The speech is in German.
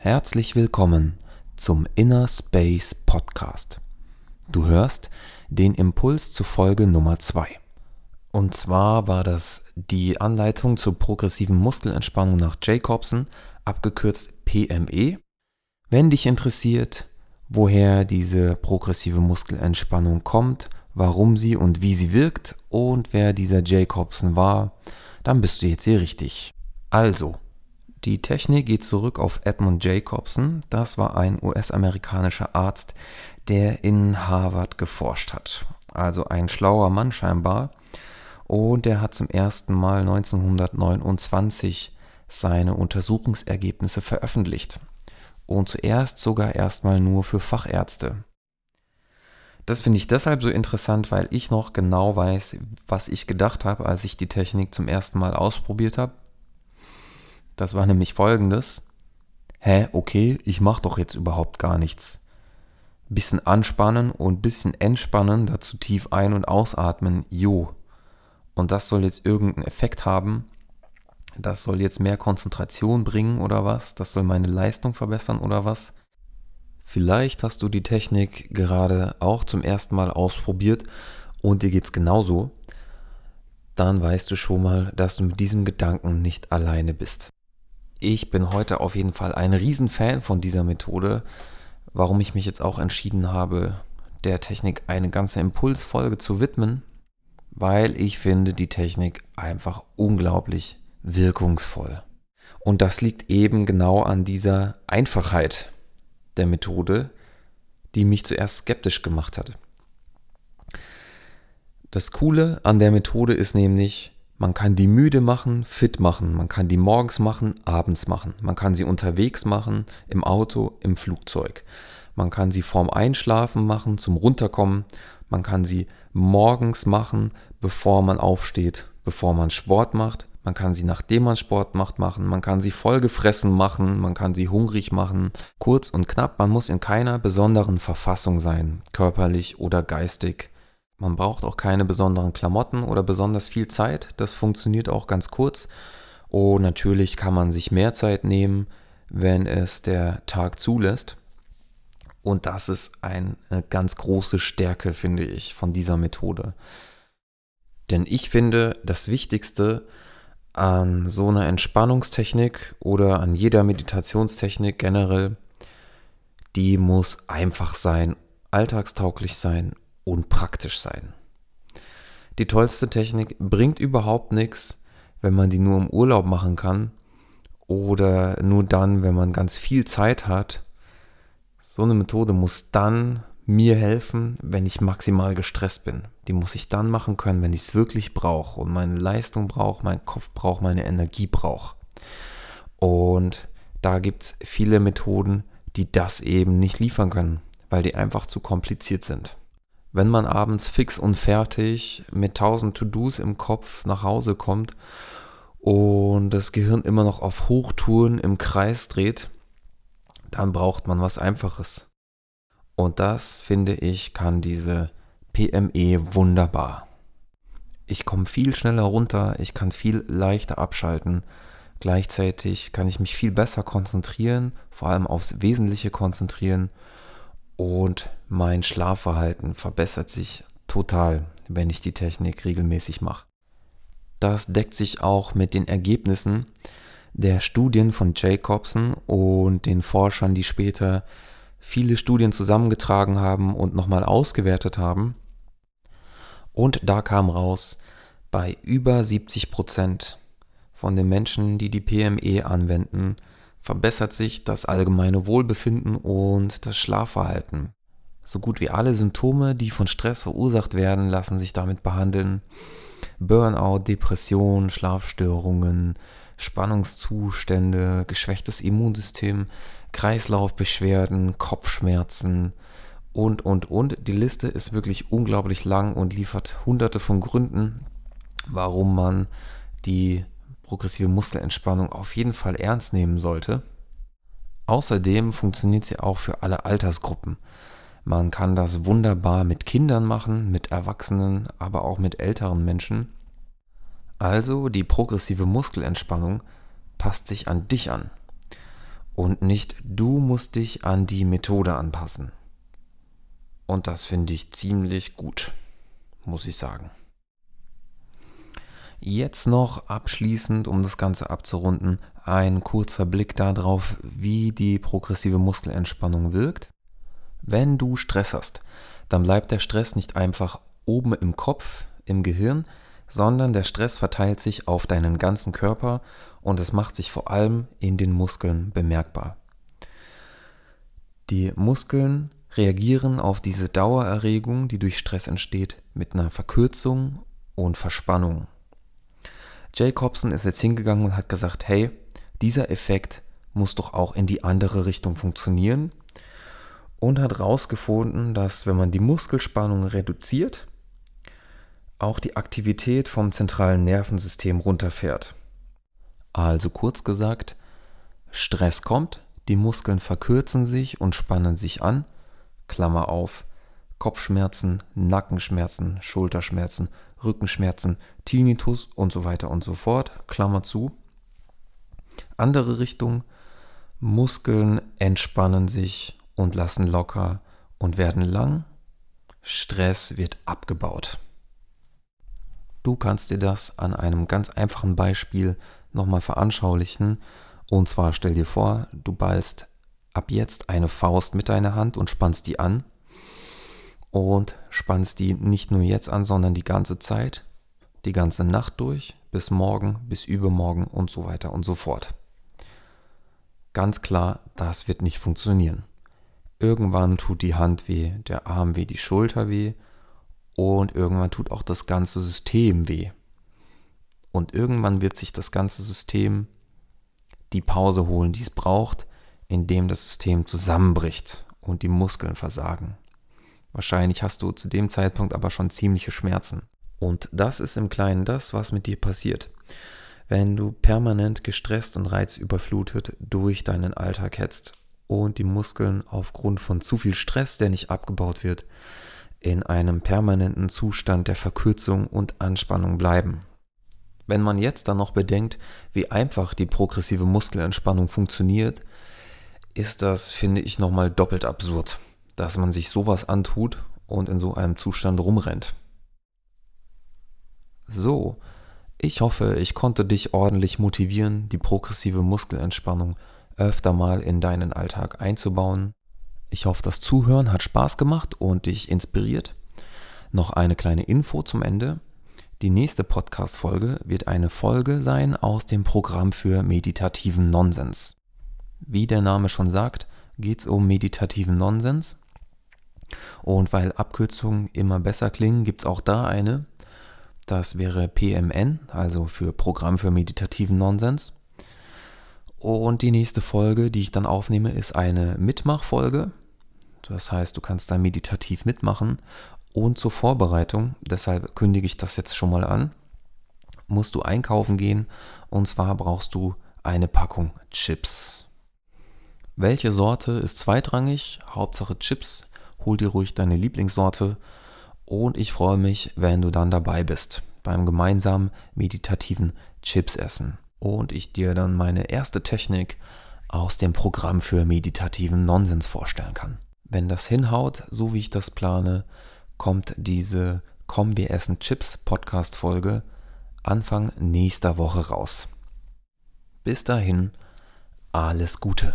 Herzlich willkommen zum Inner Space Podcast. Du hörst den Impuls zu Folge Nummer 2. Und zwar war das die Anleitung zur progressiven Muskelentspannung nach Jacobson, abgekürzt PME. Wenn dich interessiert, woher diese progressive Muskelentspannung kommt, warum sie und wie sie wirkt und wer dieser Jacobson war, dann bist du jetzt hier richtig. Also, die Technik geht zurück auf Edmund Jacobson. Das war ein US-amerikanischer Arzt, der in Harvard geforscht hat. Also ein schlauer Mann scheinbar. Und er hat zum ersten Mal 1929 seine Untersuchungsergebnisse veröffentlicht. Und zuerst sogar erstmal nur für Fachärzte. Das finde ich deshalb so interessant, weil ich noch genau weiß, was ich gedacht habe, als ich die Technik zum ersten Mal ausprobiert habe. Das war nämlich folgendes. Hä, okay, ich mache doch jetzt überhaupt gar nichts. Bisschen anspannen und bisschen entspannen, dazu tief ein- und ausatmen, jo. Und das soll jetzt irgendeinen Effekt haben. Das soll jetzt mehr Konzentration bringen oder was? Das soll meine Leistung verbessern oder was? Vielleicht hast du die Technik gerade auch zum ersten Mal ausprobiert und dir geht es genauso. Dann weißt du schon mal, dass du mit diesem Gedanken nicht alleine bist. Ich bin heute auf jeden Fall ein Riesenfan von dieser Methode, warum ich mich jetzt auch entschieden habe, der Technik eine ganze Impulsfolge zu widmen, weil ich finde die Technik einfach unglaublich wirkungsvoll. Und das liegt eben genau an dieser Einfachheit der Methode, die mich zuerst skeptisch gemacht hat. Das Coole an der Methode ist nämlich, man kann die müde machen, fit machen. Man kann die morgens machen, abends machen. Man kann sie unterwegs machen, im Auto, im Flugzeug. Man kann sie vorm Einschlafen machen, zum Runterkommen. Man kann sie morgens machen, bevor man aufsteht, bevor man Sport macht. Man kann sie nachdem man Sport macht machen. Man kann sie vollgefressen machen. Man kann sie hungrig machen. Kurz und knapp, man muss in keiner besonderen Verfassung sein, körperlich oder geistig. Man braucht auch keine besonderen Klamotten oder besonders viel Zeit. Das funktioniert auch ganz kurz. Oh, natürlich kann man sich mehr Zeit nehmen, wenn es der Tag zulässt. Und das ist eine ganz große Stärke, finde ich, von dieser Methode. Denn ich finde, das Wichtigste an so einer Entspannungstechnik oder an jeder Meditationstechnik generell, die muss einfach sein, alltagstauglich sein und praktisch sein. Die tollste Technik bringt überhaupt nichts, wenn man die nur im Urlaub machen kann oder nur dann, wenn man ganz viel Zeit hat. So eine Methode muss dann mir helfen, wenn ich maximal gestresst bin. Die muss ich dann machen können, wenn ich es wirklich brauche und meine Leistung brauche, mein Kopf braucht, meine Energie braucht. Und da gibt es viele Methoden, die das eben nicht liefern können, weil die einfach zu kompliziert sind wenn man abends fix und fertig mit tausend To-Dos im Kopf nach Hause kommt und das Gehirn immer noch auf Hochtouren im Kreis dreht, dann braucht man was Einfaches. Und das, finde ich, kann diese PME wunderbar. Ich komme viel schneller runter, ich kann viel leichter abschalten. Gleichzeitig kann ich mich viel besser konzentrieren, vor allem aufs Wesentliche konzentrieren und mein Schlafverhalten verbessert sich total, wenn ich die Technik regelmäßig mache. Das deckt sich auch mit den Ergebnissen der Studien von Jacobson und den Forschern, die später viele Studien zusammengetragen haben und nochmal ausgewertet haben. Und da kam raus, bei über 70 Prozent von den Menschen, die die PME anwenden, verbessert sich das allgemeine Wohlbefinden und das Schlafverhalten. So gut wie alle Symptome, die von Stress verursacht werden, lassen sich damit behandeln. Burnout, Depression, Schlafstörungen, Spannungszustände, geschwächtes Immunsystem, Kreislaufbeschwerden, Kopfschmerzen und, und, und. Die Liste ist wirklich unglaublich lang und liefert hunderte von Gründen, warum man die progressive Muskelentspannung auf jeden Fall ernst nehmen sollte. Außerdem funktioniert sie auch für alle Altersgruppen. Man kann das wunderbar mit Kindern machen, mit Erwachsenen, aber auch mit älteren Menschen. Also die progressive Muskelentspannung passt sich an dich an. Und nicht du musst dich an die Methode anpassen. Und das finde ich ziemlich gut, muss ich sagen. Jetzt noch abschließend, um das Ganze abzurunden, ein kurzer Blick darauf, wie die progressive Muskelentspannung wirkt. Wenn du Stress hast, dann bleibt der Stress nicht einfach oben im Kopf, im Gehirn, sondern der Stress verteilt sich auf deinen ganzen Körper und es macht sich vor allem in den Muskeln bemerkbar. Die Muskeln reagieren auf diese Dauererregung, die durch Stress entsteht, mit einer Verkürzung und Verspannung. Jacobson ist jetzt hingegangen und hat gesagt, hey, dieser Effekt muss doch auch in die andere Richtung funktionieren und hat herausgefunden, dass wenn man die Muskelspannung reduziert, auch die Aktivität vom zentralen Nervensystem runterfährt. Also kurz gesagt, Stress kommt, die Muskeln verkürzen sich und spannen sich an, Klammer auf, Kopfschmerzen, Nackenschmerzen, Schulterschmerzen, Rückenschmerzen, Tinnitus und so weiter und so fort, Klammer zu. Andere Richtung, Muskeln entspannen sich und lassen locker und werden lang. Stress wird abgebaut. Du kannst dir das an einem ganz einfachen Beispiel nochmal veranschaulichen. Und zwar stell dir vor, du ballst ab jetzt eine Faust mit deiner Hand und spannst die an und spannst die nicht nur jetzt an, sondern die ganze Zeit, die ganze Nacht durch, bis morgen, bis übermorgen und so weiter und so fort. Ganz klar, das wird nicht funktionieren. Irgendwann tut die Hand weh, der Arm weh, die Schulter weh und irgendwann tut auch das ganze System weh. Und irgendwann wird sich das ganze System die Pause holen, die es braucht, indem das System zusammenbricht und die Muskeln versagen. Wahrscheinlich hast du zu dem Zeitpunkt aber schon ziemliche Schmerzen. Und das ist im Kleinen das, was mit dir passiert. Wenn du permanent gestresst und reizüberflutet durch deinen Alltag hetzt und die Muskeln aufgrund von zu viel Stress, der nicht abgebaut wird, in einem permanenten Zustand der Verkürzung und Anspannung bleiben. Wenn man jetzt dann noch bedenkt, wie einfach die progressive Muskelentspannung funktioniert, ist das, finde ich, nochmal doppelt absurd dass man sich sowas antut und in so einem Zustand rumrennt. So, ich hoffe, ich konnte dich ordentlich motivieren, die progressive Muskelentspannung öfter mal in deinen Alltag einzubauen. Ich hoffe, das Zuhören hat Spaß gemacht und dich inspiriert. Noch eine kleine Info zum Ende. Die nächste Podcast-Folge wird eine Folge sein aus dem Programm für meditativen Nonsens. Wie der Name schon sagt, geht es um meditativen Nonsens. Und weil Abkürzungen immer besser klingen, gibt es auch da eine. Das wäre PMN, also für Programm für meditativen Nonsens. Und die nächste Folge, die ich dann aufnehme, ist eine Mitmachfolge. Das heißt, du kannst da meditativ mitmachen. Und zur Vorbereitung, deshalb kündige ich das jetzt schon mal an, musst du einkaufen gehen. Und zwar brauchst du eine Packung Chips. Welche Sorte ist zweitrangig? Hauptsache Chips hol dir ruhig deine Lieblingssorte und ich freue mich, wenn du dann dabei bist beim gemeinsamen meditativen Chips essen und ich dir dann meine erste Technik aus dem Programm für meditativen Nonsens vorstellen kann. Wenn das hinhaut, so wie ich das plane, kommt diese Komm wir essen Chips Podcast Folge Anfang nächster Woche raus. Bis dahin, alles Gute.